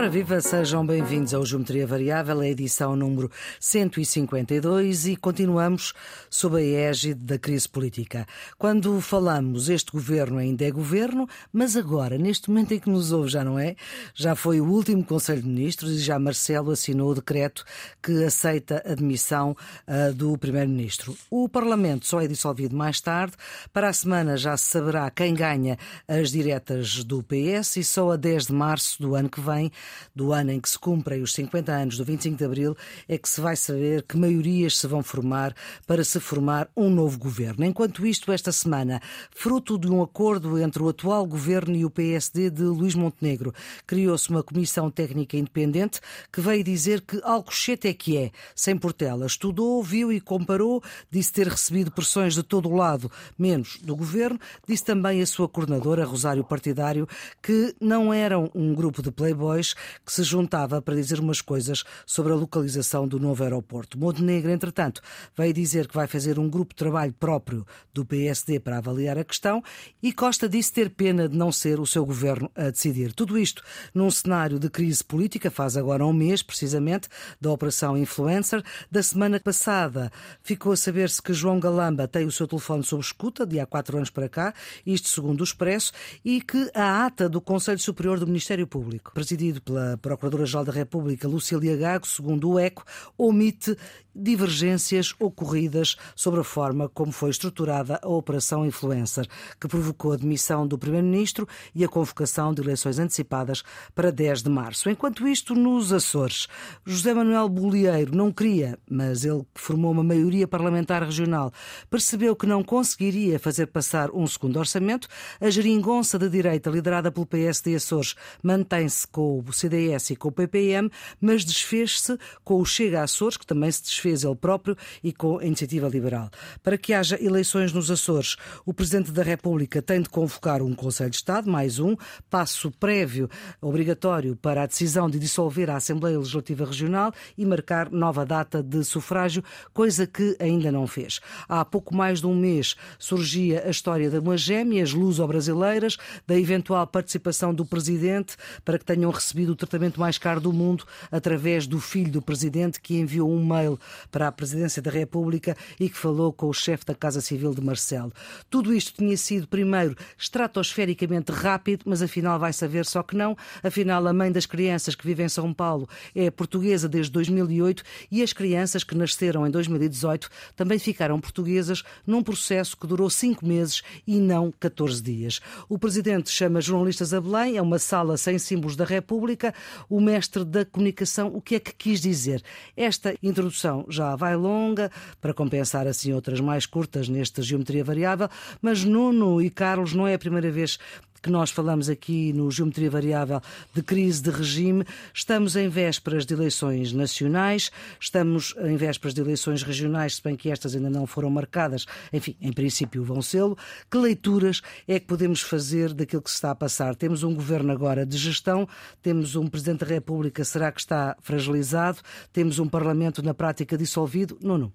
Ora viva, sejam bem-vindos ao Geometria Variável, a edição número 152 e continuamos sob a égide da crise política. Quando falamos, este governo ainda é governo, mas agora, neste momento em que nos ouve, já não é? Já foi o último Conselho de Ministros e já Marcelo assinou o decreto que aceita a demissão uh, do Primeiro-Ministro. O Parlamento só é dissolvido mais tarde. Para a semana já se saberá quem ganha as diretas do PS e só a 10 de março do ano que vem do ano em que se cumprem os 50 anos do 25 de Abril, é que se vai saber que maiorias se vão formar para se formar um novo governo. Enquanto isto, esta semana, fruto de um acordo entre o atual governo e o PSD de Luís Montenegro, criou-se uma comissão técnica independente que veio dizer que Alcochete é que é, sem Portela. Estudou, viu e comparou, disse ter recebido pressões de todo o lado, menos do governo. Disse também a sua coordenadora, Rosário Partidário, que não eram um grupo de playboys que se juntava para dizer umas coisas sobre a localização do novo aeroporto. Montenegro, entretanto, veio dizer que vai fazer um grupo de trabalho próprio do PSD para avaliar a questão e Costa disse ter pena de não ser o seu governo a decidir. Tudo isto num cenário de crise política, faz agora um mês, precisamente, da Operação Influencer. Da semana passada ficou a saber-se que João Galamba tem o seu telefone sob escuta, de há quatro anos para cá, isto segundo o Expresso, e que a ata do Conselho Superior do Ministério Público, presidido pela Procuradora-Geral da República, Lucília Gago, segundo o ECO, omite divergências ocorridas sobre a forma como foi estruturada a Operação Influencer, que provocou a demissão do Primeiro-Ministro e a convocação de eleições antecipadas para 10 de março. Enquanto isto, nos Açores, José Manuel Bolieiro não queria, mas ele que formou uma maioria parlamentar regional, percebeu que não conseguiria fazer passar um segundo orçamento. A geringonça da direita, liderada pelo PSD Açores, mantém-se com o CDS e com o PPM, mas desfez-se com o Chega Açores, que também se desfez fez ele próprio e com a Iniciativa Liberal. Para que haja eleições nos Açores, o Presidente da República tem de convocar um Conselho de Estado, mais um, passo prévio obrigatório para a decisão de dissolver a Assembleia Legislativa Regional e marcar nova data de sufrágio, coisa que ainda não fez. Há pouco mais de um mês surgia a história de umas gêmeas luso-brasileiras, da eventual participação do Presidente para que tenham recebido o tratamento mais caro do mundo através do filho do Presidente que enviou um mail para a presidência da República e que falou com o chefe da Casa Civil de Marcelo. Tudo isto tinha sido, primeiro, estratosfericamente rápido, mas afinal vai saber só que não. Afinal, a mãe das crianças que vive em São Paulo é portuguesa desde 2008 e as crianças que nasceram em 2018 também ficaram portuguesas num processo que durou cinco meses e não 14 dias. O presidente chama jornalistas a Belém, é uma sala sem símbolos da República. O mestre da comunicação, o que é que quis dizer? Esta introdução já vai longa, para compensar assim outras mais curtas nesta geometria variável, mas Nuno e Carlos não é a primeira vez que nós falamos aqui no Geometria Variável de crise de regime. Estamos em vésperas de eleições nacionais, estamos em vésperas de eleições regionais, se bem que estas ainda não foram marcadas, enfim, em princípio vão sê-lo. Que leituras é que podemos fazer daquilo que se está a passar? Temos um governo agora de gestão, temos um Presidente da República, será que está fragilizado? Temos um Parlamento na prática dissolvido? Não, não.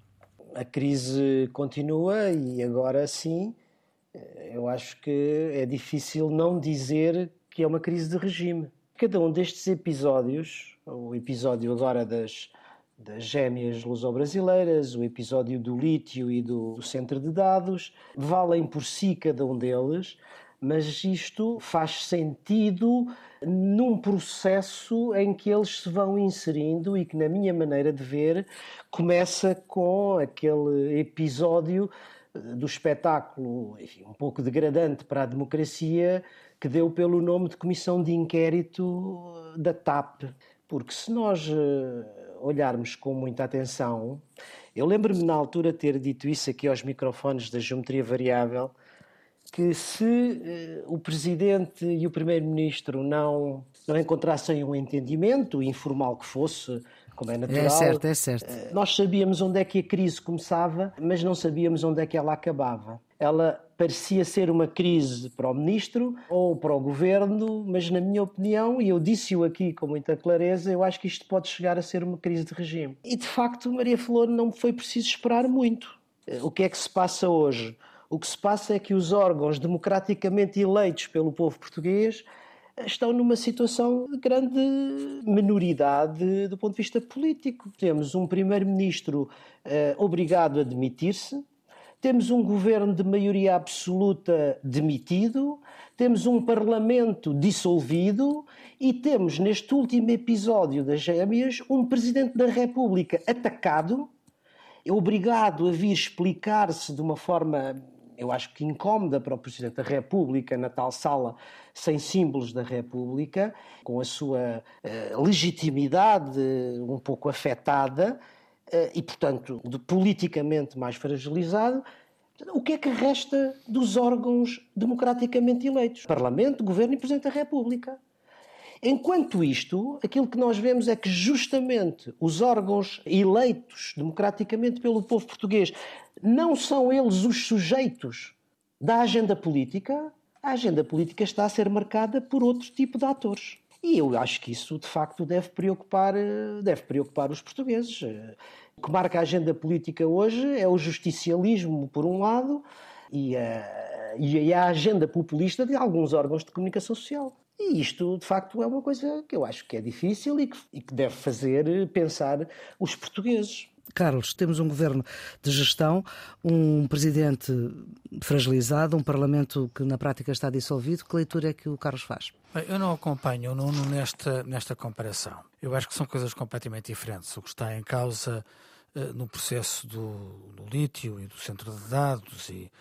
A crise continua e agora sim eu acho que é difícil não dizer que é uma crise de regime. Cada um destes episódios, o episódio agora das, das gêmeas luso-brasileiras, o episódio do lítio e do, do centro de dados, valem por si cada um deles, mas isto faz sentido num processo em que eles se vão inserindo e que, na minha maneira de ver, começa com aquele episódio do espetáculo, enfim, um pouco degradante para a democracia, que deu pelo nome de Comissão de Inquérito da TAP. Porque se nós eh, olharmos com muita atenção, eu lembro-me na altura ter dito isso aqui aos microfones da geometria variável, que se eh, o Presidente e o Primeiro-Ministro não, não encontrassem um entendimento, informal que fosse, como é natural. É certo, é certo. Eh, nós sabíamos onde é que a crise começava, mas não sabíamos onde é que ela acabava. Ela parecia ser uma crise para o ministro ou para o governo, mas na minha opinião, e eu disse-o aqui com muita clareza, eu acho que isto pode chegar a ser uma crise de regime. E de facto, Maria Flor, não foi preciso esperar muito. Eh, o que é que se passa hoje? O que se passa é que os órgãos democraticamente eleitos pelo povo português estão numa situação de grande minoridade do ponto de vista político. Temos um primeiro-ministro eh, obrigado a demitir-se, temos um governo de maioria absoluta demitido, temos um parlamento dissolvido. E temos, neste último episódio das gêmeas, um presidente da República atacado, obrigado a vir explicar-se de uma forma eu acho que incómoda para o Presidente da República na tal sala sem símbolos da República, com a sua uh, legitimidade um pouco afetada uh, e, portanto, de, politicamente mais fragilizado. O que é que resta dos órgãos democraticamente eleitos? Parlamento, Governo e Presidente da República. Enquanto isto, aquilo que nós vemos é que justamente os órgãos eleitos democraticamente pelo povo português não são eles os sujeitos da agenda política, a agenda política está a ser marcada por outro tipo de atores. E eu acho que isso, de facto, deve preocupar, deve preocupar os portugueses. O que marca a agenda política hoje é o justicialismo, por um lado, e a, e a agenda populista de alguns órgãos de comunicação social. E isto, de facto, é uma coisa que eu acho que é difícil e que, e que deve fazer pensar os portugueses. Carlos, temos um governo de gestão, um presidente fragilizado, um parlamento que na prática está dissolvido. Que leitura é que o Carlos faz? Eu não acompanho o Nuno nesta, nesta comparação. Eu acho que são coisas completamente diferentes. O que está em causa uh, no processo do, do lítio e do centro de dados e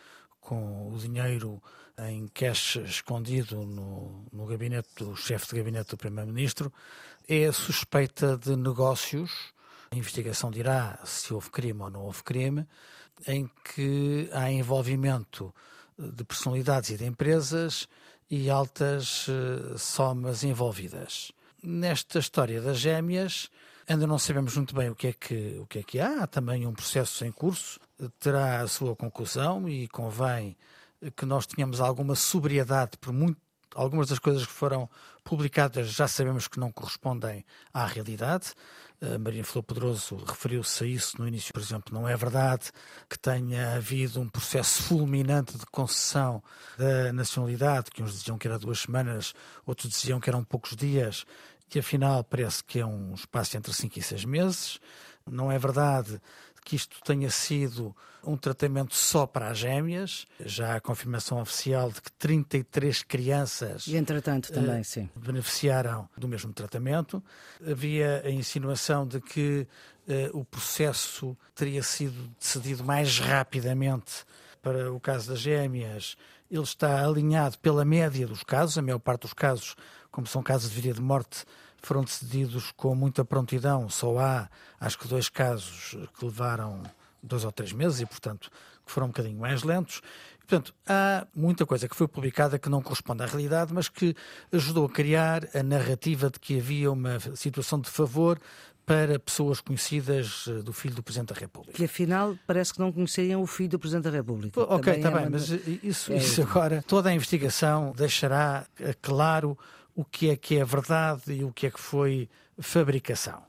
com o dinheiro em cash escondido no, no gabinete do chefe de gabinete do Primeiro-Ministro é suspeita de negócios. A investigação dirá se houve crime ou não houve crime, em que há envolvimento de personalidades e de empresas e altas uh, somas envolvidas. Nesta história das gêmeas, ainda não sabemos muito bem o que é que, o que, é que há. Há também um processo em curso, terá a sua conclusão e convém que nós tenhamos alguma sobriedade, por muito, algumas das coisas que foram publicadas já sabemos que não correspondem à realidade. A Maria Flor Pedroso referiu-se a isso no início, por exemplo. Não é verdade que tenha havido um processo fulminante de concessão da nacionalidade, que uns diziam que era duas semanas, outros diziam que eram poucos dias, e afinal parece que é um espaço entre cinco e seis meses. Não é verdade que isto tenha sido um tratamento só para as gêmeas. Já há a confirmação oficial de que 33 crianças. E entretanto também, uh, sim. Beneficiaram do mesmo tratamento. Havia a insinuação de que uh, o processo teria sido decidido mais rapidamente para o caso das gêmeas. Ele está alinhado pela média dos casos, a maior parte dos casos, como são casos de vida de morte, foram decididos com muita prontidão. Só há, acho que, dois casos que levaram dois ou três meses e, portanto, que foram um bocadinho mais lentos. Portanto, há muita coisa que foi publicada que não corresponde à realidade, mas que ajudou a criar a narrativa de que havia uma situação de favor para pessoas conhecidas eh, do filho do Presidente da República. Que afinal parece que não conheciam o filho do Presidente da República. Ok, está é bem, mas isso, é isso agora, toda a investigação deixará eh, claro o que é que é verdade e o que é que foi fabricação.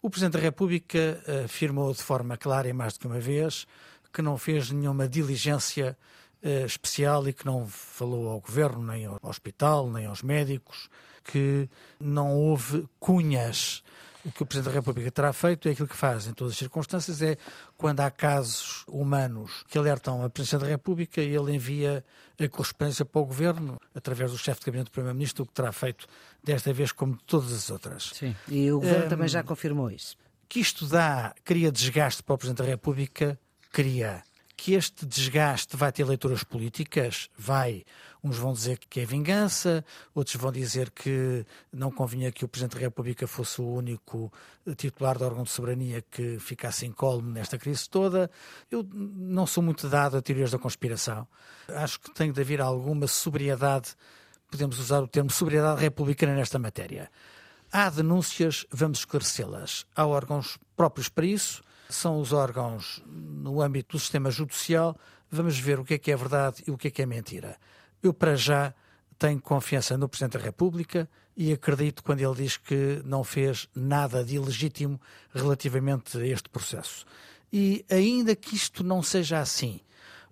O Presidente da República afirmou de forma clara e mais do que uma vez que não fez nenhuma diligência uh, especial e que não falou ao Governo, nem ao hospital, nem aos médicos, que não houve cunhas o que o Presidente da República terá feito é aquilo que faz em todas as circunstâncias, é quando há casos humanos que alertam a Presidente da República, ele envia a correspondência para o Governo, através do chefe de gabinete do Primeiro-Ministro, o que terá feito desta vez como todas as outras. Sim, e o Governo um, também já confirmou isso. Que isto dá, cria desgaste para o Presidente da República, cria que este desgaste vai ter leituras políticas? Vai. Uns vão dizer que é vingança, outros vão dizer que não convinha que o Presidente da República fosse o único titular do órgão de soberania que ficasse incólume nesta crise toda. Eu não sou muito dado a teorias da conspiração. Acho que tem de haver alguma sobriedade, podemos usar o termo sobriedade republicana nesta matéria. Há denúncias, vamos esclarecê-las. Há órgãos próprios para isso são os órgãos no âmbito do sistema judicial. Vamos ver o que é que é verdade e o que é que é mentira. Eu, para já, tenho confiança no Presidente da República e acredito quando ele diz que não fez nada de ilegítimo relativamente a este processo. E ainda que isto não seja assim,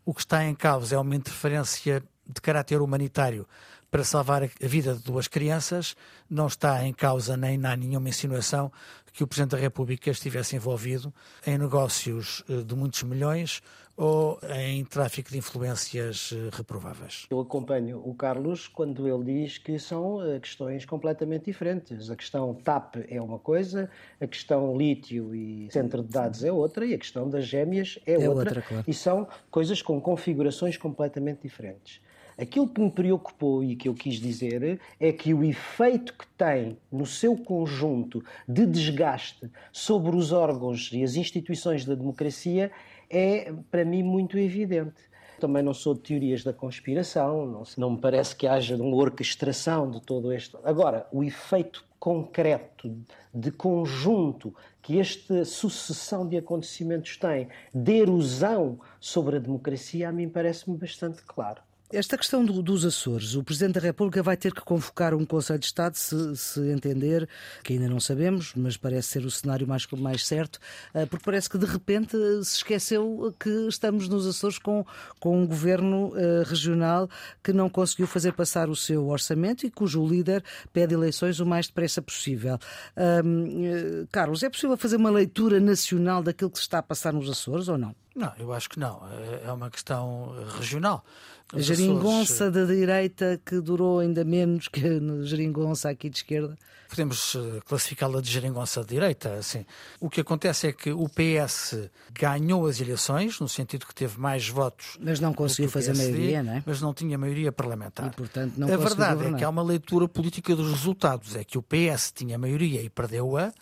o que está em causa é uma interferência de caráter humanitário para salvar a vida de duas crianças. Não está em causa nem há nenhuma insinuação que o Presidente da República estivesse envolvido em negócios eh, de muitos milhões ou em tráfico de influências eh, reprováveis. Eu acompanho o Carlos quando ele diz que são eh, questões completamente diferentes. A questão TAP é uma coisa, a questão lítio e centro de dados é outra e a questão das gêmeas é, é outra. outra claro. E são coisas com configurações completamente diferentes. Aquilo que me preocupou e que eu quis dizer é que o efeito que tem no seu conjunto de desgaste sobre os órgãos e as instituições da democracia é, para mim, muito evidente. Também não sou de teorias da conspiração, não, me parece que haja uma orquestração de todo este. Agora, o efeito concreto, de conjunto, que esta sucessão de acontecimentos tem, de erosão sobre a democracia, a mim parece-me bastante claro. Esta questão do, dos Açores, o Presidente da República vai ter que convocar um Conselho de Estado, se, se, entender, que ainda não sabemos, mas parece ser o cenário mais, mais certo, eh, porque parece que de repente se esqueceu que estamos nos Açores com, com um governo uh, regional que não conseguiu fazer passar o seu orçamento e cujo líder pede eleições o mais depressa possível. Uh, Carlos, é possível fazer uma leitura nacional daquilo que se está a passar nos Açores ou não? Não, eu acho que não. É, é uma questão regional. A geringonça Açores... da direita que durou ainda menos que a geringonça aqui de esquerda? Podemos eh, classificá-la de geringonça de direita. Assim. O que acontece é que o PS ganhou as eleições, no sentido que teve mais votos. Mas não conseguiu fazer PSD, maioria, não é? Mas não tinha maioria parlamentar. E, portanto, não a verdade governar. é que há uma leitura política dos resultados. É que o PS tinha maioria e perdeu-a,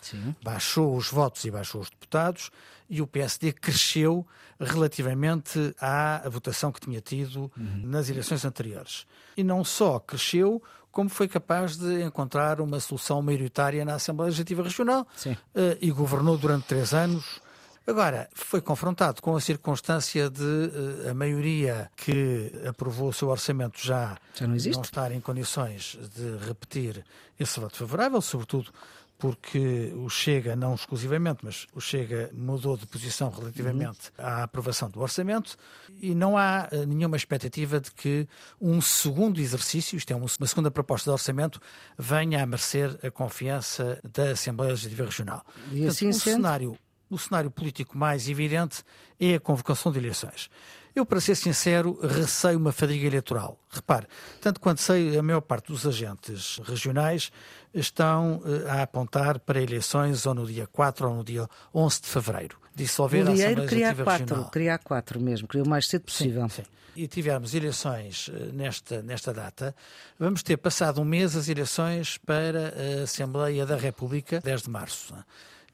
baixou os votos e baixou os deputados e o PSD cresceu relativamente à votação que tinha tido uhum. nas eleições anteriores. E não só cresceu, como foi capaz de encontrar uma solução maioritária na Assembleia Legislativa Regional uh, e governou durante três anos. Agora, foi confrontado com a circunstância de uh, a maioria que aprovou o seu orçamento já, já não, não estar em condições de repetir esse voto favorável, sobretudo porque o Chega, não exclusivamente, mas o Chega mudou de posição relativamente uhum. à aprovação do orçamento e não há eh, nenhuma expectativa de que um segundo exercício, isto é, uma segunda proposta de orçamento, venha a merecer a confiança da Assembleia Legislativa Regional. E assim Portanto, o cenário, o cenário político mais evidente é a convocação de eleições. Eu, para ser sincero, receio uma fadiga eleitoral. Repare, tanto quanto sei, a maior parte dos agentes regionais estão uh, a apontar para eleições ou no dia 4 ou no dia 11 de fevereiro. Dissolver a Assembleia queria quatro, Regional. Queria quatro mesmo, queria o mais cedo possível. Sim, sim. E tivermos eleições uh, nesta, nesta data, vamos ter passado um mês as eleições para a Assembleia da República, 10 de março.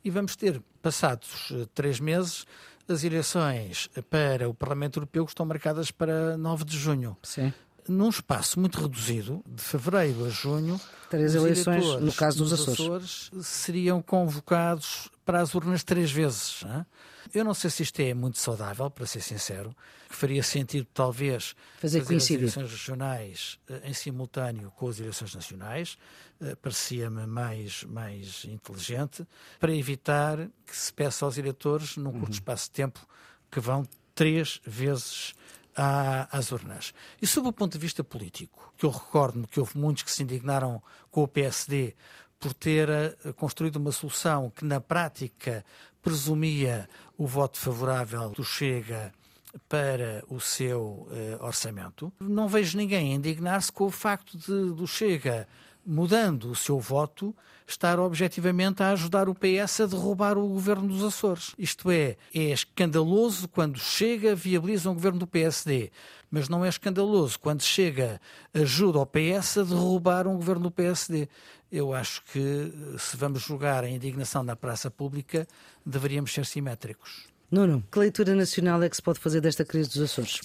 E vamos ter passados uh, três meses as eleições para o Parlamento Europeu estão marcadas para 9 de junho. Sim. Num espaço muito reduzido, de fevereiro a junho, três eleições, no caso dos Açores. Açores. seriam convocados para as urnas três vezes. É? Eu não sei se isto é muito saudável, para ser sincero, que faria sentido talvez fazer, fazer as eleições regionais eh, em simultâneo com as eleições nacionais, uh, parecia-me mais, mais inteligente, para evitar que se peça aos eleitores, num curto uhum. espaço de tempo, que vão três vezes às urnas. E sob o ponto de vista político, que eu recordo-me que houve muitos que se indignaram com o PSD por ter eh, construído uma solução que na prática presumia o voto favorável do Chega para o seu eh, orçamento. Não vejo ninguém indignar-se com o facto de do Chega mudando o seu voto, estar objetivamente a ajudar o PS a derrubar o governo dos Açores. Isto é, é escandaloso quando chega, viabiliza um governo do PSD, mas não é escandaloso quando chega, ajuda o PS a derrubar um governo do PSD. Eu acho que se vamos julgar a indignação na praça pública, deveríamos ser simétricos. Nuno, que leitura nacional é que se pode fazer desta crise dos Açores?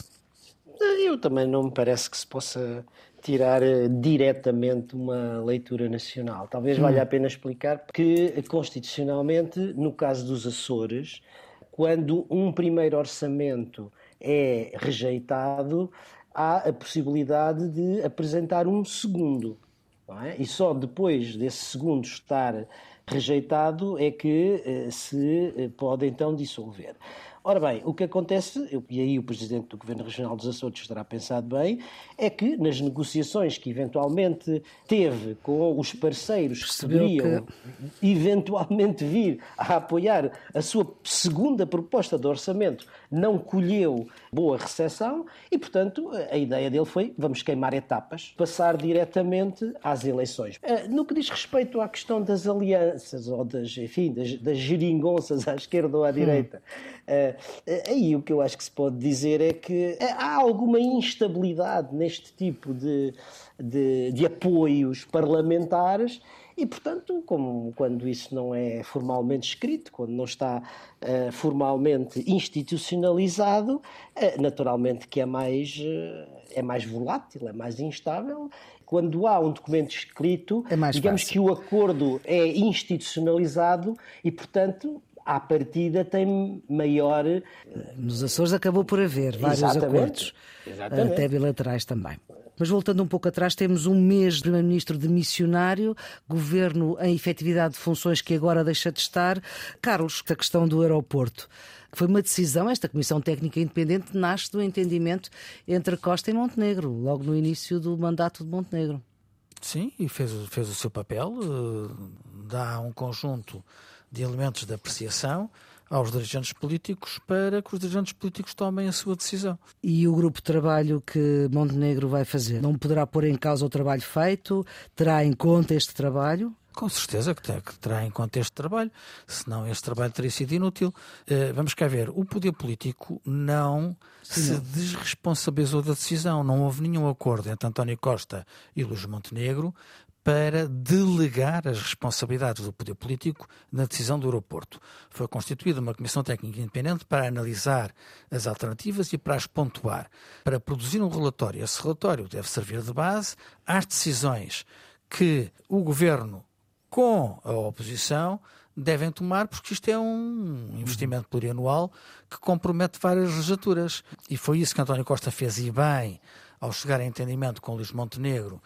Eu também não me parece que se possa tirar uh, diretamente uma leitura nacional. Talvez hum. valha a pena explicar que, constitucionalmente, no caso dos Açores, quando um primeiro orçamento é rejeitado, há a possibilidade de apresentar um segundo. É? E só depois desse segundo estar rejeitado é que uh, se uh, pode então dissolver. Ora bem, o que acontece, e aí o Presidente do Governo Regional dos Açores terá pensado bem, é que nas negociações que eventualmente teve com os parceiros que poderiam que... eventualmente vir a apoiar a sua segunda proposta de orçamento, não colheu boa recepção e, portanto, a ideia dele foi vamos queimar etapas, passar diretamente às eleições. Eh, no que diz respeito à questão das alianças ou das, enfim, das, das geringonças à esquerda ou à direita, hum aí o que eu acho que se pode dizer é que há alguma instabilidade neste tipo de, de, de apoios parlamentares e, portanto, como, quando isso não é formalmente escrito, quando não está uh, formalmente institucionalizado, uh, naturalmente que é mais, uh, é mais volátil, é mais instável. Quando há um documento escrito, é digamos fácil. que o acordo é institucionalizado e, portanto, à partida tem maior. Nos Açores acabou por haver vários Exatamente. acordos, Exatamente. até bilaterais também. Mas voltando um pouco atrás, temos um mês de Primeiro-Ministro de missionário, governo em efetividade de funções que agora deixa de estar. Carlos, a questão do aeroporto. Foi uma decisão, esta Comissão Técnica Independente nasce do entendimento entre Costa e Montenegro, logo no início do mandato de Montenegro. Sim, e fez, fez o seu papel, eh, dá um conjunto de elementos de apreciação aos dirigentes políticos para que os dirigentes políticos tomem a sua decisão. E o grupo de trabalho que Montenegro vai fazer não poderá pôr em causa o trabalho feito? Terá em conta este trabalho? Com certeza que, terá em conta este trabalho, senão este trabalho teria sido inútil. Uh, vamos cá ver, o poder político não Sim, se não. desresponsabilizou da decisão. Não houve nenhum acordo entre António Costa e Luís Montenegro para delegar as responsabilidades do poder político na decisão do aeroporto. Foi constituída uma comissão técnica independente para analisar as alternativas e para as pontuar, para produzir um relatório. Esse relatório deve servir de base às decisões que o governo, com a oposição, devem tomar, porque isto é um investimento plurianual que compromete várias legislaturas. E foi isso que António Costa fez e bem ao chegar a entendimento com Luís Montenegro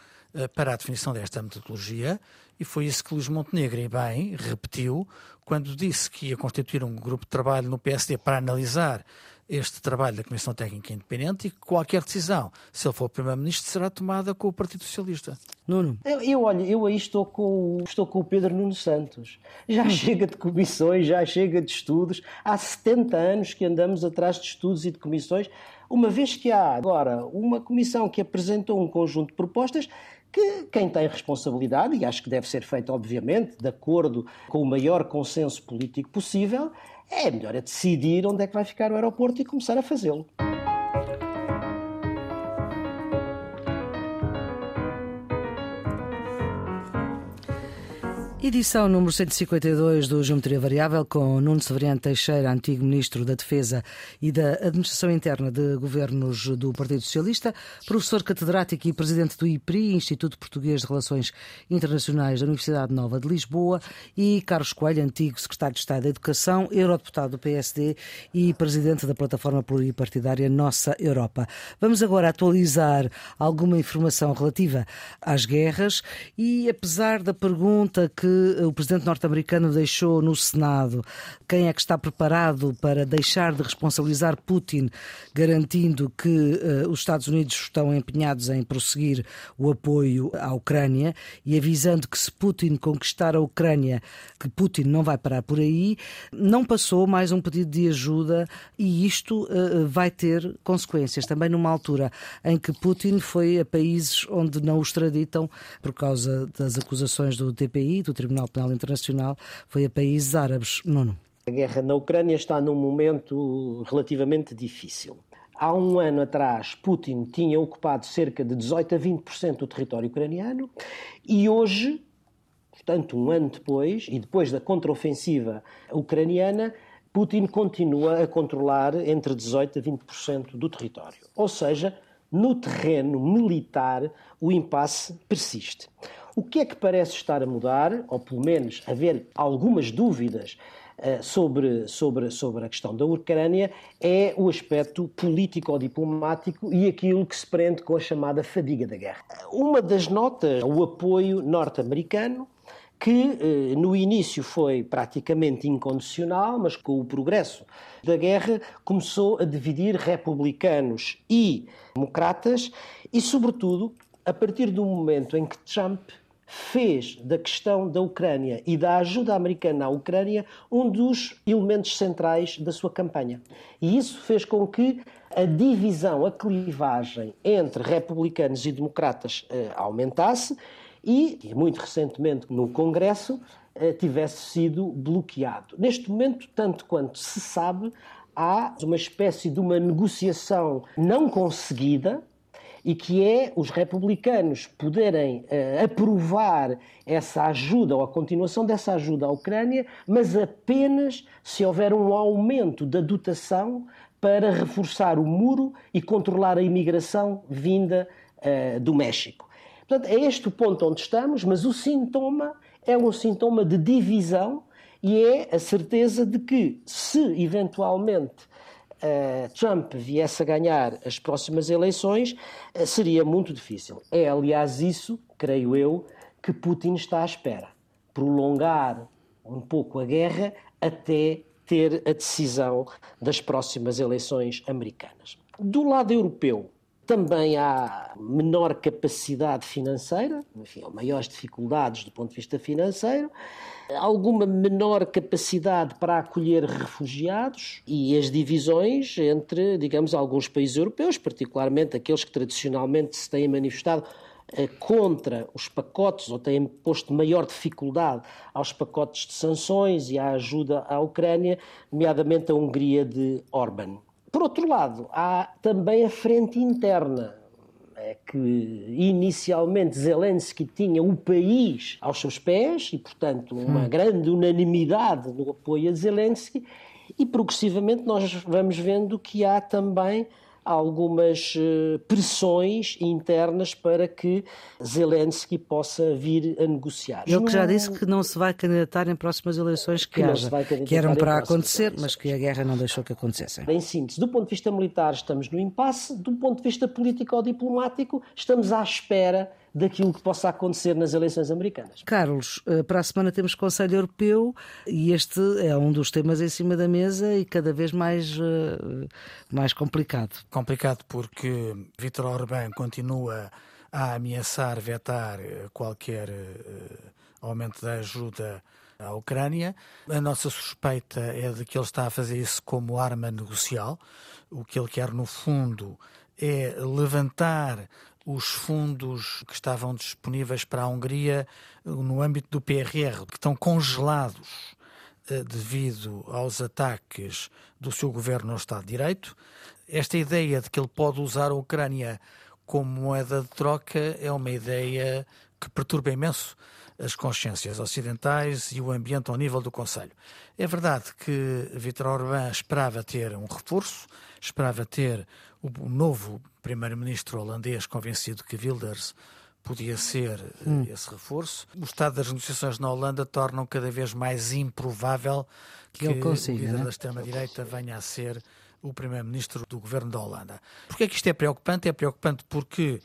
para a definição desta metodologia e foi isso que Luís Montenegro, e bem, repetiu quando disse que ia constituir um grupo de trabalho no PSD para analisar este trabalho da Comissão Técnica Independente e que qualquer decisão, se ele for Primeiro-Ministro, será tomada com o Partido Socialista. Nuno? Eu, eu, olha, eu aí estou com, estou com o Pedro Nuno Santos. Já hum. chega de comissões, já chega de estudos. Há 70 anos que andamos atrás de estudos e de comissões, uma vez que há agora uma comissão que apresentou um conjunto de propostas que quem tem responsabilidade, e acho que deve ser feito, obviamente, de acordo com o maior consenso político possível, é melhor é decidir onde é que vai ficar o aeroporto e começar a fazê-lo. Edição número 152 do Geometria Variável, com Nuno Severiano Teixeira, antigo Ministro da Defesa e da Administração Interna de Governos do Partido Socialista, professor catedrático e presidente do IPRI, Instituto Português de Relações Internacionais da Universidade Nova de Lisboa, e Carlos Coelho, antigo Secretário de Estado da Educação, eurodeputado do PSD e presidente da plataforma pluripartidária Nossa Europa. Vamos agora atualizar alguma informação relativa às guerras e, apesar da pergunta que o presidente norte-americano deixou no Senado. Quem é que está preparado para deixar de responsabilizar Putin, garantindo que uh, os Estados Unidos estão empenhados em prosseguir o apoio à Ucrânia e avisando que se Putin conquistar a Ucrânia, que Putin não vai parar por aí, não passou mais um pedido de ajuda e isto uh, vai ter consequências. Também numa altura em que Putin foi a países onde não o extraditam por causa das acusações do TPI, do Tribunal Penal Internacional foi a países árabes. Nono. A guerra na Ucrânia está num momento relativamente difícil. Há um ano atrás, Putin tinha ocupado cerca de 18 a 20% do território ucraniano e hoje, portanto, um ano depois, e depois da contraofensiva ucraniana, Putin continua a controlar entre 18 a 20% do território. Ou seja, no terreno militar, o impasse persiste. O que é que parece estar a mudar, ou pelo menos haver algumas dúvidas uh, sobre, sobre, sobre a questão da Ucrânia, é o aspecto político-diplomático e aquilo que se prende com a chamada fadiga da guerra. Uma das notas, o apoio norte-americano, que eh, no início foi praticamente incondicional, mas com o progresso da guerra começou a dividir republicanos e democratas e, sobretudo, a partir do momento em que Trump fez da questão da Ucrânia e da ajuda americana à Ucrânia um dos elementos centrais da sua campanha. E isso fez com que a divisão, a clivagem entre republicanos e democratas eh, aumentasse e, muito recentemente no Congresso, eh, tivesse sido bloqueado. Neste momento, tanto quanto se sabe, há uma espécie de uma negociação não conseguida e que é os republicanos poderem uh, aprovar essa ajuda ou a continuação dessa ajuda à Ucrânia, mas apenas se houver um aumento da dotação para reforçar o muro e controlar a imigração vinda uh, do México. Portanto, é este o ponto onde estamos, mas o sintoma é um sintoma de divisão e é a certeza de que, se eventualmente Trump viesse a ganhar as próximas eleições, uh, seria muito difícil. É, aliás, isso, creio eu, que Putin está à espera. Prolongar um pouco a guerra até ter a decisão das próximas eleições americanas. Do lado europeu, também há menor capacidade financeira, enfim, maiores dificuldades do ponto de vista financeiro, alguma menor capacidade para acolher refugiados e as divisões entre, digamos, alguns países europeus, particularmente aqueles que tradicionalmente se têm manifestado eh, contra os pacotes ou têm posto maior dificuldade aos pacotes de sanções e à ajuda à Ucrânia, nomeadamente a Hungria de Orban. Por outro lado, há também a frente interna, é que inicialmente Zelensky tinha o país aos seus pés e, portanto, uma hum. grande unanimidade no apoio a Zelensky, e progressivamente nós vamos vendo que há também algumas eh, pressões internas para que Zelensky possa vir a negociar. Ele que já disse que não se vai candidatar em próximas eleições que, que haja, que eram para acontecer, mas que a guerra não deixou que acontecessem. Em síntese, do ponto de vista militar estamos no impasse, do ponto de vista político ou diplomático estamos à espera daquilo que possa acontecer nas eleições americanas. Carlos, eh, para a semana temos Conselho Europeu e este é um dos temas em cima da mesa e cada vez mais, eh, mais complicado. Complicado porque Vítor Orbán continua a ameaçar vetar eh, qualquer aumento da ajuda à Ucrânia. A nossa suspeita é de que ele está a fazer isso como arma negocial. O que ele quer, no fundo, é levantar os fundos que estavam disponíveis para a Hungria no âmbito do PRR, que estão congelados eh, devido aos ataques do seu governo ao Estado de Direito. Esta ideia de que ele pode usar a Ucrânia como moeda de troca é uma ideia que perturba imenso as consciências ocidentais e o ambiente ao nível do Conselho. É verdade que Vítor Orbán esperava ter um reforço, esperava ter o novo primeiro-ministro holandês convencido que Wilders podia ser eh, hum. esse reforço. O estado das negociações na Holanda tornam cada vez mais improvável que, que consiga, o líder né? da extrema-direita venha a ser o primeiro-ministro do governo da Holanda. Porquê é que isto é preocupante? É preocupante porque,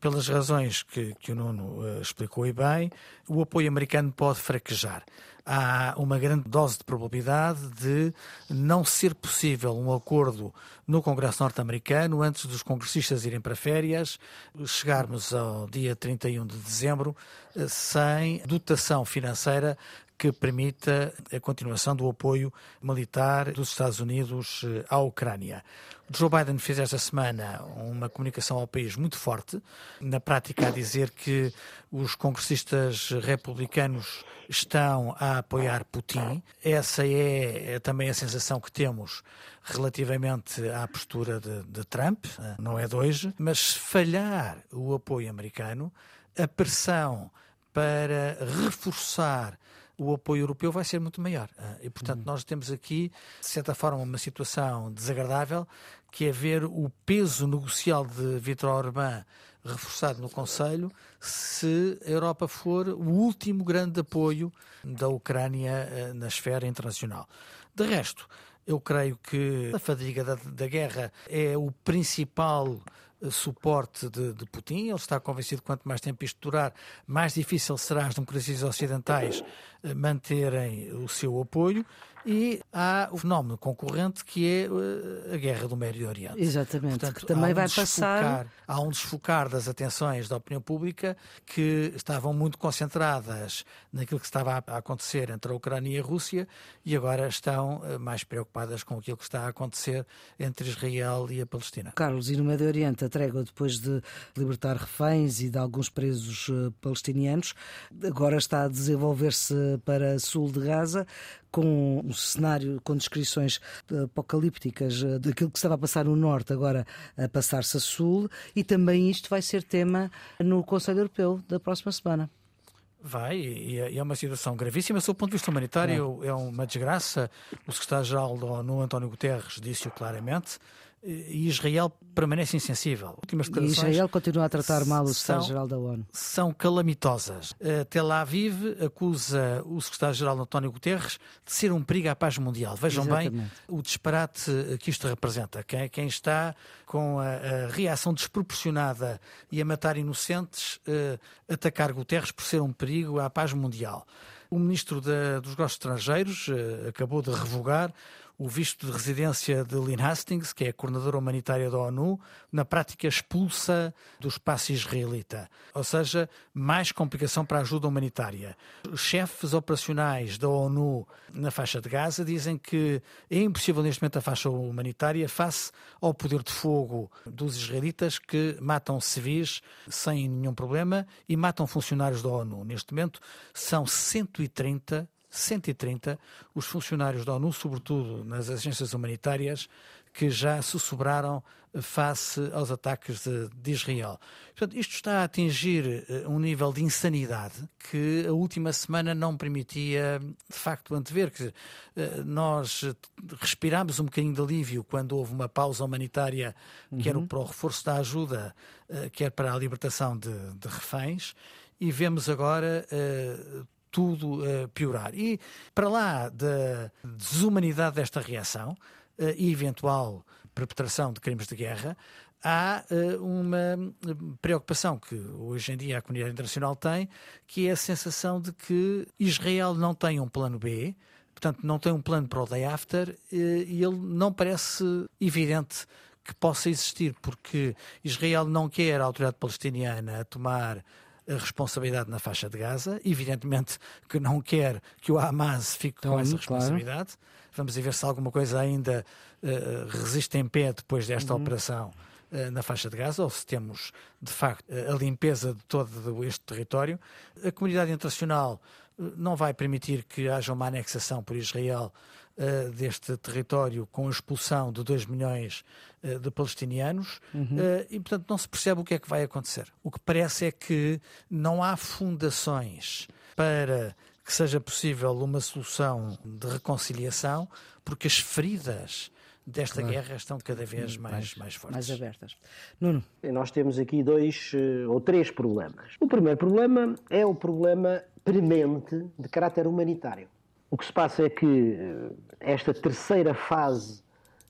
pelas razões que, que o Nuno uh, explicou e bem, o apoio americano pode fraquejar há uma grande dose de probabilidade de não ser possível um acordo no Congresso norte-americano antes dos congressistas irem para férias, chegarmos ao dia 31 de dezembro eh, sem dotação financeira que permita a continuação do apoio militar dos Estados Unidos eh, à Ucrânia. Joe Biden fez esta semana uma comunicação ao país muito forte, na prática a dizer que os congressistas republicanos estão a apoiar Putin. Essa é, é também a sensação que temos relativamente à postura de, de Trump, eh, não é de hoje, mas falhar o apoio americano, a pressão para reforçar o apoio europeu vai ser muito maior. Ah, e, portanto, uhum. nós temos aqui, de certa forma, uma situação desagradável, que é ver o peso negocial de Vítor Orbán reforçado no Conselho, se a Europa for o último grande apoio da Ucrânia ah, na esfera internacional. De resto, eu creio que a fadiga da, da guerra é o principal suporte de, de, Putin. Ele está convencido que quanto mais tempo isto durar, mais difícil será as democracias ocidentais manterem o seu apoio e há o fenómeno concorrente que é eh, a guerra do Médio Oriente. Exatamente, Portanto, que também um vai passar. Há um desfocar das atenções da opinião pública que estavam muito concentradas naquilo que estava a acontecer entre a Ucrânia e a Rússia e agora estão eh, mais preocupadas com aquilo que está a acontecer entre Israel e a Palestina. Carlos, e no Médio Oriente, a trégua depois de libertar reféns e de alguns presos eh, palestinianos, agora está a desenvolver-se para sul de Gaza com um cenário com descrições apocalípticas eh, daquilo que estava a passar no norte, agora a passar-se a sul, e também isto vai ser tema no Conselho Europeu da próxima semana. Vai, e é, é uma situação gravíssima. Do ponto de vista humanitário, é, é uma desgraça. O secretário-geral da ONU, António Guterres, disse-o claramente e Israel permanece insensível. E Israel continua a tratar mal o secretário-geral da ONU. São calamitosas. Tel Aviv acusa o secretário-geral António Guterres de ser um perigo à paz mundial. Vejam Exatamente. bem o disparate que isto representa. Quem, quem está com a, a, reação desproporcionada e a matar inocentes, uh, atacar Guterres por ser um perigo à paz mundial. O ministro dos Negócios Estrangeiros acabou de revogar o visto de residência de Lynn Hastings, que é a coordenadora humanitária da ONU, na prática expulsa do espaço israelita. Ou seja, mais complicação para a ajuda humanitária. Os chefes operacionais da ONU na faixa de Gaza dizem que é impossível neste momento a faixa humanitária face ao poder de fogo dos israelitas que matam civis sem nenhum problema e matam funcionários da ONU. Neste momento são 130 130 os funcionários da ONU, sobretudo nas agências humanitárias, que já se sobraram face aos ataques de, de, Israel. Portanto, isto está a atingir eh, um nível de insanidade que a última semana não permitia, de facto, antever. Que eh, nós respirámos um bocadinho de alívio quando houve uma pausa humanitária, uhum. quer para o reforço da ajuda, eh, quer para a libertação de, de reféns, e vemos agora tudo uh, piorar. E para lá da desumanidade desta reação uh, e eventual perpetração de crimes de guerra, há uh, uma preocupação que hoje em dia a comunidade internacional tem, que é a sensação de que Israel não tem um plano B, portanto não tem um plano para o day after, e ele não parece evidente que possa existir, porque Israel não quer a autoridade palestiniana a tomar responsabilidade na faixa de Gaza. Evidentemente que não quer que o Hamas fique então, com essa responsabilidade. Claro. Vamos ver se alguma coisa ainda uh, resiste em pé depois desta uhum. operação uh, na faixa de Gaza, ou se temos, de facto, a limpeza de todo este território. A comunidade internacional não vai permitir que haja uma anexação por Israel uh, deste território com a expulsão de 2 milhões uh, de palestinianos uhum. uh, e, portanto, não se percebe o que é que vai acontecer. O que parece é que não há fundações para que seja possível uma solução de reconciliação, porque as feridas desta claro. guerra estão cada vez mais, mais, mais fortes. Mais abertas. Nuno. Nós temos aqui dois ou três problemas. O primeiro problema é o problema premente de caráter humanitário. O que se passa é que eh, esta terceira fase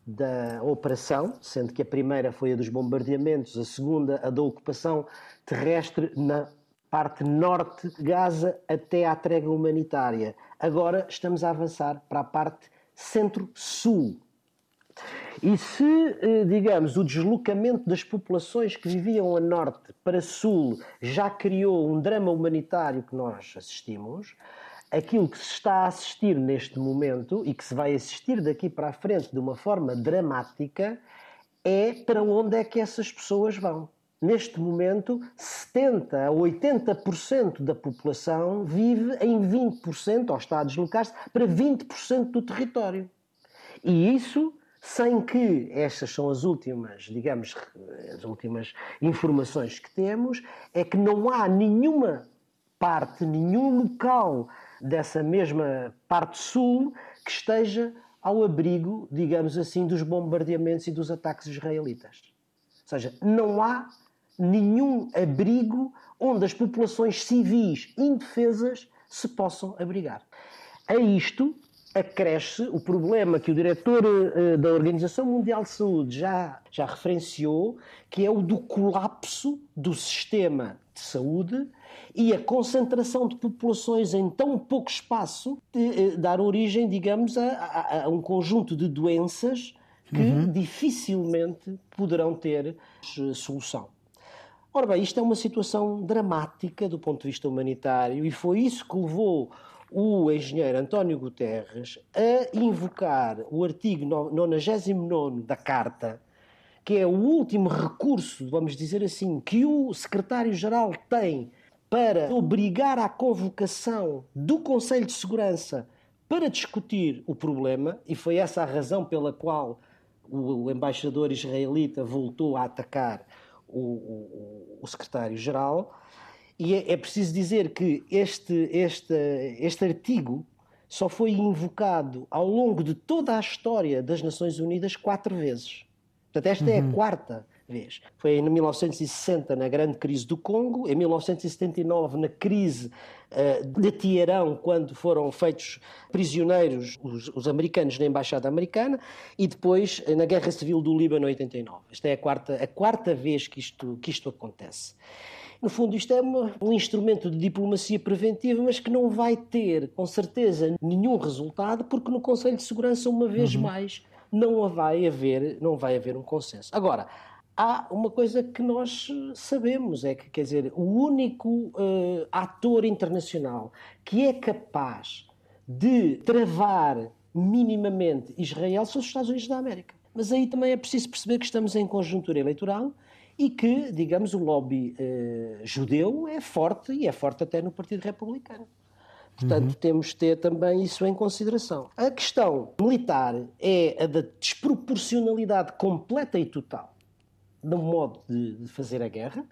da operação, sendo que a primeira foi a dos bombardeamentos, a segunda a da ocupação terrestre na parte norte de Gaza até à trégua humanitária. Agora estamos a avançar para a parte centro-sul. E se, eh, digamos, o deslocamento das populações que viviam a norte para sul já criou um drama humanitário que nós assistimos, aquilo que se está a assistir neste momento e que se vai assistir daqui para a frente de uma forma dramática é para onde é que essas pessoas vão. Neste momento, 70 a 80% da população vive em 20%, ou está a deslocar-se para 20% do território. E isso sem que estas são as últimas, digamos, as últimas informações que temos, é que não há nenhuma parte, nenhum local dessa mesma parte sul que esteja ao abrigo, digamos assim, dos bombardeamentos e dos ataques israelitas. Ou seja, não há nenhum abrigo onde as populações civis indefesas se possam abrigar. A isto acresce o problema que o diretor uh, da Organização Mundial de Saúde já, já referenciou, que é o do colapso do sistema de saúde e a concentração de populações em tão pouco espaço de, uh, dar origem, digamos, a, a, a, um conjunto de doenças que uhum. dificilmente poderão ter solução. Ora bem, isto é uma situação dramática do ponto de vista humanitário e foi isso que levou o engenheiro António Guterres a invocar o artigo 99 da Carta, que é o último recurso, vamos dizer assim, que o secretário-geral tem para obrigar à convocação do Conselho de Segurança para discutir o problema, e foi essa a razão pela qual o embaixador israelita voltou a atacar o, o, o secretário-geral. E é, é, preciso dizer que este, este, este artigo só foi invocado ao longo de toda a história das Nações Unidas quatro vezes. Portanto, esta uhum. é a uhum. quarta vez. Foi em 1960 na grande crise do Congo, em 1979 na crise uh, de Tiarão, quando foram feitos prisioneiros os, os, americanos na embaixada americana, e depois uh, na Guerra Civil do Líbano em 89. Esta é a quarta, a quarta vez que isto, que isto acontece. No fundo, isto é um instrumento de diplomacia preventiva, mas que não vai ter, com certeza, nenhum resultado, porque no Conselho de Segurança, uma vez uhum. mais, não vai haver, não vai haver um consenso. Agora, há uma coisa que nós sabemos, é que, quer dizer, o único uh, ator internacional que é capaz de travar minimamente Israel são os Estados Unidos da América. Mas aí também é preciso perceber que estamos em conjuntura eleitoral e que, digamos, o lobby uh, judeu é forte e é forte até no Partido Republicano. Portanto, uhum. temos de ter também isso em consideração. A questão militar é a da desproporcionalidade completa e total no modo de, de fazer a guerra,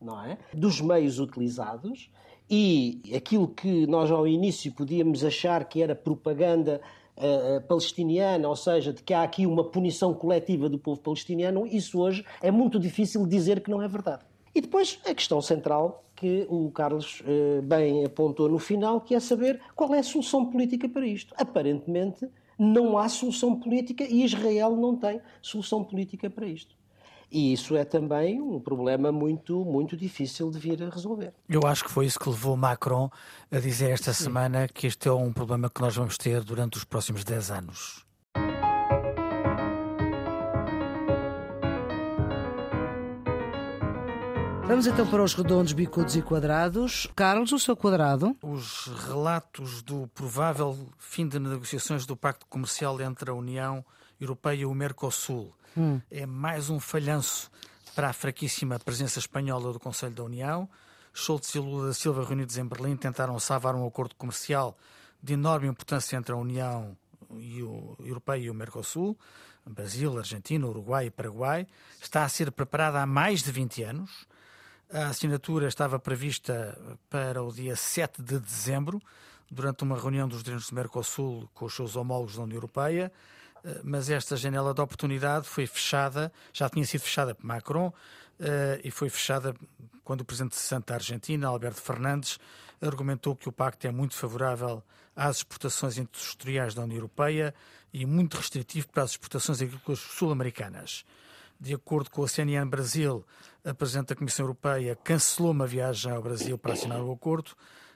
não é? Dos meios utilizados e aquilo que nós ao início podíamos achar que era propaganda uh, palestiniana, ou seja, de que há aqui uma punição coletiva do povo palestiniano, isso hoje é muito difícil dizer que não é verdade. E depois a questão central que o Carlos uh, bem apontou no final, que é saber qual é a solução política para isto. Aparentemente não há solução política e Israel não tem solução política para isto. E isso é também um problema muito, muito difícil de vir a resolver. Eu acho que foi isso que levou Macron a dizer esta Sim. semana que este é um problema que nós vamos ter durante os próximos 10 anos. Vamos então para os redondos, bicudos e quadrados. Carlos, o seu quadrado? Os relatos do provável fim de negociações do Pacto Comercial entre a União Europeia e o Mercosul hum. é mais um falhanço para a fraquíssima presença espanhola do Conselho da União. Schultz e Lula da Silva, reunidos em Berlim, tentaram salvar um acordo comercial de enorme importância entre a União e o, Europeia e o Mercosul, Brasil, Argentina, Uruguai e Paraguai. Está a ser preparada há mais de 20 anos. A assinatura estava prevista para o dia 7 de dezembro, durante uma reunião dos dirigentes do Mercosul com os seus homólogos da União Europeia. Eh, mas esta janela de oportunidade foi fechada, já tinha sido fechada por Macron eh, e foi fechada quando o presidente de Santa Argentina, Alberto Fernandes, argumentou que o pacto é muito favorável às exportações industriais da União Europeia e muito restritivo para as exportações agrícolas sul-americanas. De acordo com a CNN Brasil, a Presidente da Comissão Europeia cancelou uma viagem ao Brasil para assinar o acordo,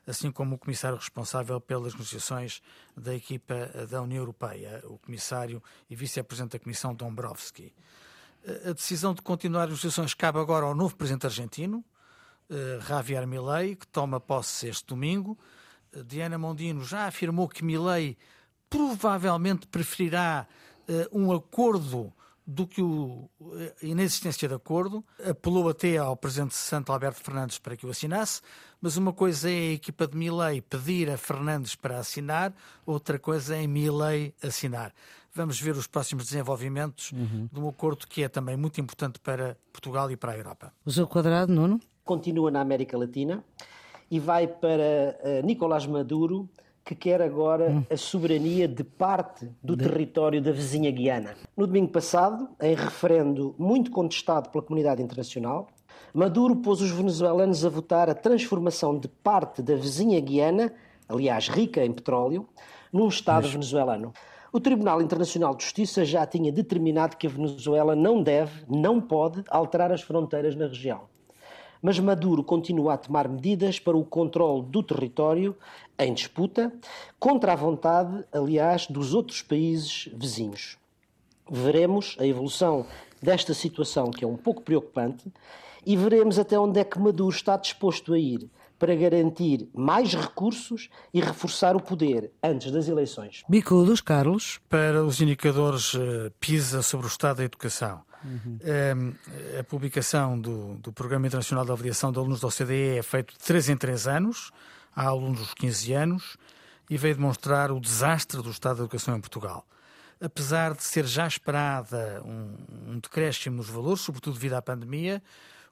assim como o comissário responsável pelas negociações da equipa da União Europeia, o comissário e vice-presidente da Comissão Dombrovski. A decisão de continuar as negociações cabe agora ao novo presidente argentino, eh, Javier Milei, que toma posse este domingo. Eh, Diana Mondino já afirmou que Milei provavelmente preferirá eh, um acordo do que o, a inexistência de acordo, apelou até ao presidente Santo Alberto Fernandes para que o assinasse, mas uma coisa é a equipa de Milley pedir a Fernandes para assinar, outra coisa é Milley assinar. Vamos ver os próximos desenvolvimentos uhum. de um acordo que é também muito importante para Portugal e para a Europa. O seu quadrado, Nuno? Continua na América Latina e vai para uh, Nicolás Maduro, que quer agora hum. a soberania de parte do território da vizinha Guiana. No domingo passado, em referendo muito contestado pela comunidade internacional, Maduro pôs os venezuelanos a votar a transformação de parte da vizinha Guiana, aliás rica em petróleo, num Estado Mas... venezuelano. O Tribunal Internacional de Justiça já tinha determinado que a Venezuela não deve, não pode alterar as fronteiras na região. Mas Maduro continua a tomar medidas para o controle do território em disputa, contra a vontade, aliás, dos outros países vizinhos. Veremos a evolução desta situação, que é um pouco preocupante, e veremos até onde é que Maduro está disposto a ir para garantir mais recursos e reforçar o poder antes das eleições. Bicudos, Carlos. Para os indicadores eh, PISA sobre o estado da educação. Uhum. A publicação do, do Programa Internacional de Avaliação de Alunos da OCDE é feito de 3 em 3 anos, há alunos dos 15 anos, e veio demonstrar o desastre do estado da educação em Portugal. Apesar de ser já esperada um, um decréscimo nos valores, sobretudo devido à pandemia,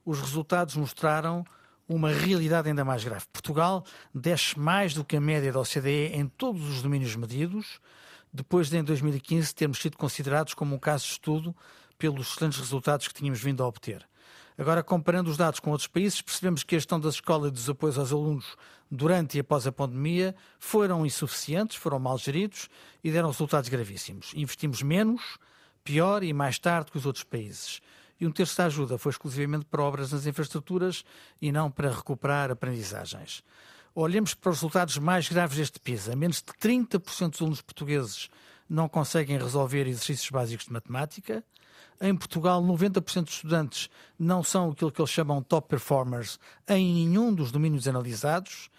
os resultados mostraram uma realidade ainda mais grave. Portugal desce mais do que a média da OCDE em todos os domínios medidos, depois de em 2015 termos sido considerados como um caso de estudo pelos excelentes resultados que tínhamos vindo a obter. Agora, comparando os dados com outros países, percebemos que a gestão das escolas e dos apoios aos alunos durante e após a pandemia foram insuficientes, foram mal geridos e deram resultados gravíssimos. Investimos menos, pior e mais tarde que os outros países e um terço da ajuda foi exclusivamente para obras nas infraestruturas e não para recuperar aprendizagens. Olhemos para os resultados mais graves deste PISA. Menos de 30% dos alunos portugueses não conseguem resolver exercícios básicos de matemática. Em Portugal, 90% dos estudantes não são aquilo que eles chamam top performers em nenhum dos domínios analisados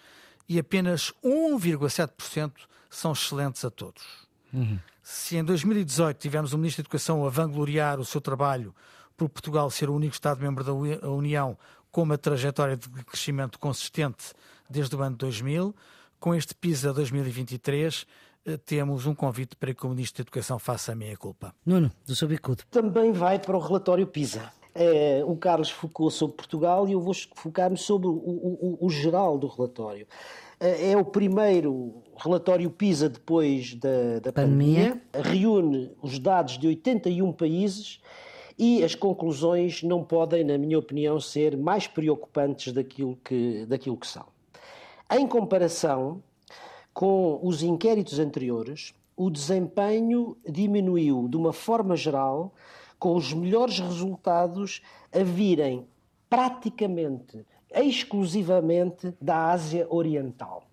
e apenas 1,7% são excelentes a todos. Uhum. Se em 2018 tivemos o Ministro da Educação a vangloriar o seu trabalho por Portugal ser o único Estado-membro da União com uma trajetória de crescimento consistente desde o ano 2000. Com este PISA 2023, eh, temos um convite para que o Ministro da Educação faça a meia-culpa. Nuno, do seu bicudo. Também vai para o relatório PISA. É, o Carlos focou sobre Portugal e eu vou focar-me sobre o, o, o, geral do relatório. É, é o primeiro relatório PISA depois da, da pandemia. pandemia. Reúne os dados de 81 países e as conclusões não podem, na minha opinião, ser mais preocupantes daquilo que, daquilo que são. Em comparação com os inquéritos anteriores, o desempenho diminuiu de uma forma geral, com os melhores resultados a virem praticamente exclusivamente da Ásia Oriental.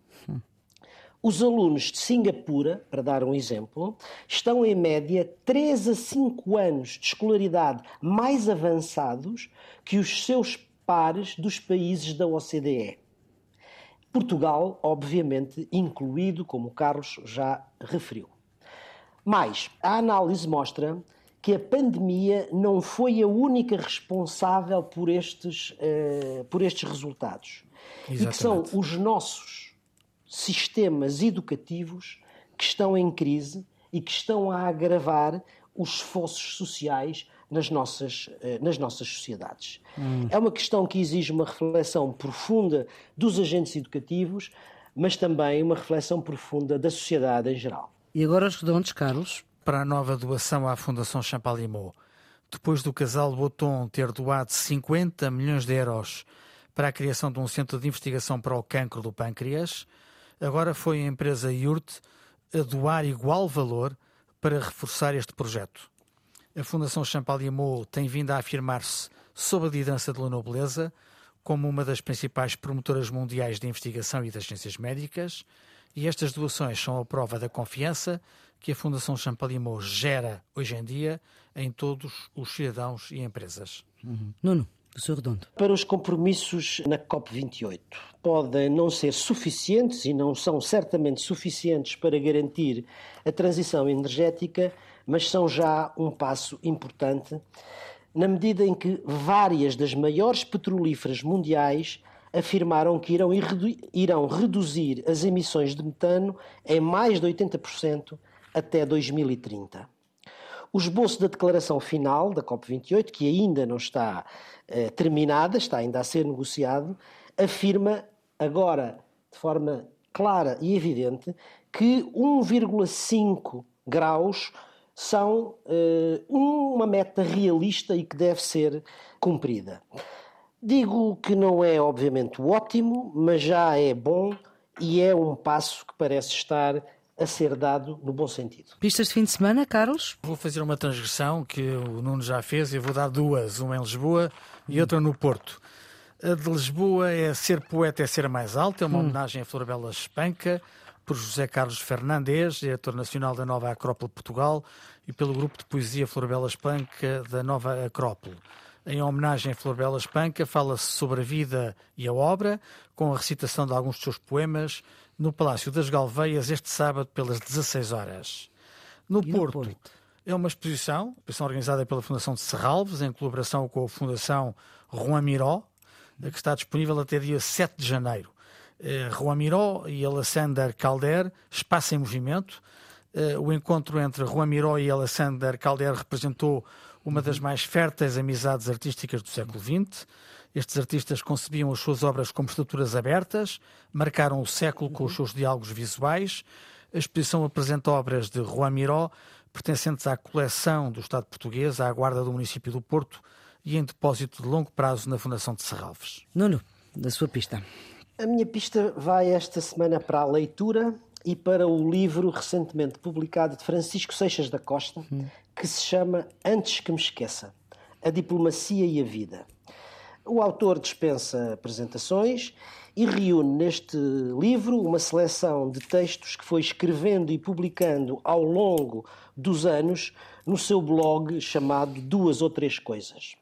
Os alunos de Singapura, para dar um exemplo, estão em média 3 a 5 anos de escolaridade mais avançados que os seus pares dos países da OCDE. Portugal, obviamente, incluído, como o Carlos já referiu. Mas a análise mostra que a pandemia não foi a única responsável por estes, uh, por estes resultados. Exatamente. E que são os nossos sistemas educativos que estão em crise e que estão a agravar os esforços sociais nas nossas, eh, nas nossas sociedades. Hum. É uma questão que exige uma reflexão profunda dos agentes educativos, mas também uma reflexão profunda da sociedade em geral. E agora os redondos, Carlos? Para a nova doação à Fundação Champalimau, depois do casal Boton ter doado 50 milhões de euros para a criação de um centro de investigação para o cancro do pâncreas, Agora foi a empresa Yurt a doar igual valor para reforçar este projeto. A Fundação Champaliamau tem vindo a afirmar-se sob a liderança de La Nobleza como uma das principais promotoras mundiais de investigação e das ciências médicas, e estas doações são a prova da confiança que a Fundação Champaliamau gera hoje em dia em todos os cidadãos e empresas. Uhum. Nuno do seu redondo? Para os compromissos na COP28. Podem não ser suficientes e não são certamente suficientes para garantir a transição energética, mas são já um passo importante, na medida em que várias das maiores petrolíferas mundiais afirmaram que irão, irão reduzir as emissões de metano em mais de 80% até 2030. O esboço da declaração final da COP28, que ainda não está eh, terminada, está ainda a ser negociado, afirma agora de forma clara e evidente que 1,5 graus são eh, uma meta realista e que deve ser cumprida. Digo que não é obviamente o ótimo, mas já é bom e é um passo que parece estar a ser dado no bom sentido. Pistas de fim de semana, Carlos? Vou fazer uma transgressão que o Nuno já fez e vou dar duas, uma em Lisboa e outra no Porto. A de Lisboa é Ser Poeta é Ser Mais Alto, é uma hum. homenagem a Florabella Espanca, por José Carlos Fernandes, diretor nacional da Nova Acrópole Portugal, e pelo grupo de poesia Florabella Espanca da Nova Acrópole. Em homenagem a Florabella Espanca, fala-se sobre a vida e a obra, com a recitação de alguns dos seus poemas, no Palácio das Galveias este sábado pelas 16 horas. No Porto, no Porto, é uma exposição, exposição organizada pela Fundação de Serralves, em colaboração com a Fundação Juan Miró, que está disponível até dia 7 de janeiro. Eh, Juan Miró e Alessander Calder, Espaço em Movimento. Eh, o encontro entre Juan Miró e Alessander Calder representou uma das mais férteis amizades artísticas do século XX. Estes artistas concebiam as suas obras como estruturas abertas, marcaram o século com os seus diálogos visuais. A exposição apresenta obras de Juan Miró, pertencentes à coleção do Estado português, à guarda do município do Porto e em depósito de longo prazo na Fundação de Serralves. Nuno, da sua pista. A minha pista vai esta semana para a leitura e para o livro recentemente publicado de Francisco Seixas da Costa, hum. que se chama Antes que me esqueça: A Diplomacia e a Vida. O autor dispensa apresentações e reúne neste livro uma seleção de textos que foi escrevendo e publicando ao longo dos anos no seu blog chamado Duas ou Três Coisas.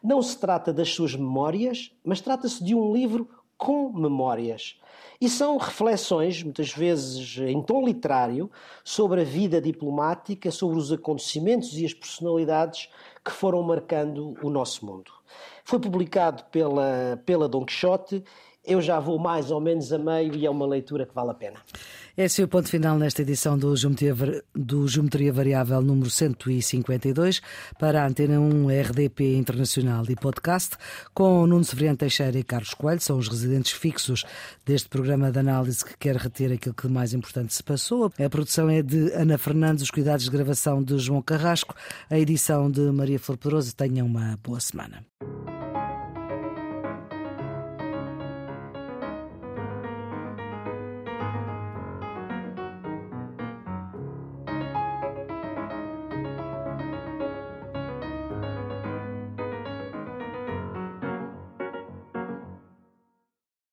Não se trata das suas memórias, mas trata-se de um livro com memórias. E são reflexões, muitas vezes em tom literário, sobre a vida diplomática, sobre os acontecimentos e as personalidades que foram marcando o nosso mundo. Foi publicado pela, pela Don Quixote eu já vou mais ou menos a meio e é uma leitura que vale a pena. Esse é o ponto final nesta edição do Geometria, do Geometria Variável número 152 para a Antena 1 RDP Internacional e Podcast, com Nuno Severiano Teixeira e Carlos Coelho, são os residentes fixos deste programa de análise que quer reter aquilo que mais importante se passou. A produção é de Ana Fernandes, os cuidados de gravação de João Carrasco, a edição de Maria Flor Pedroso. Tenham uma boa semana.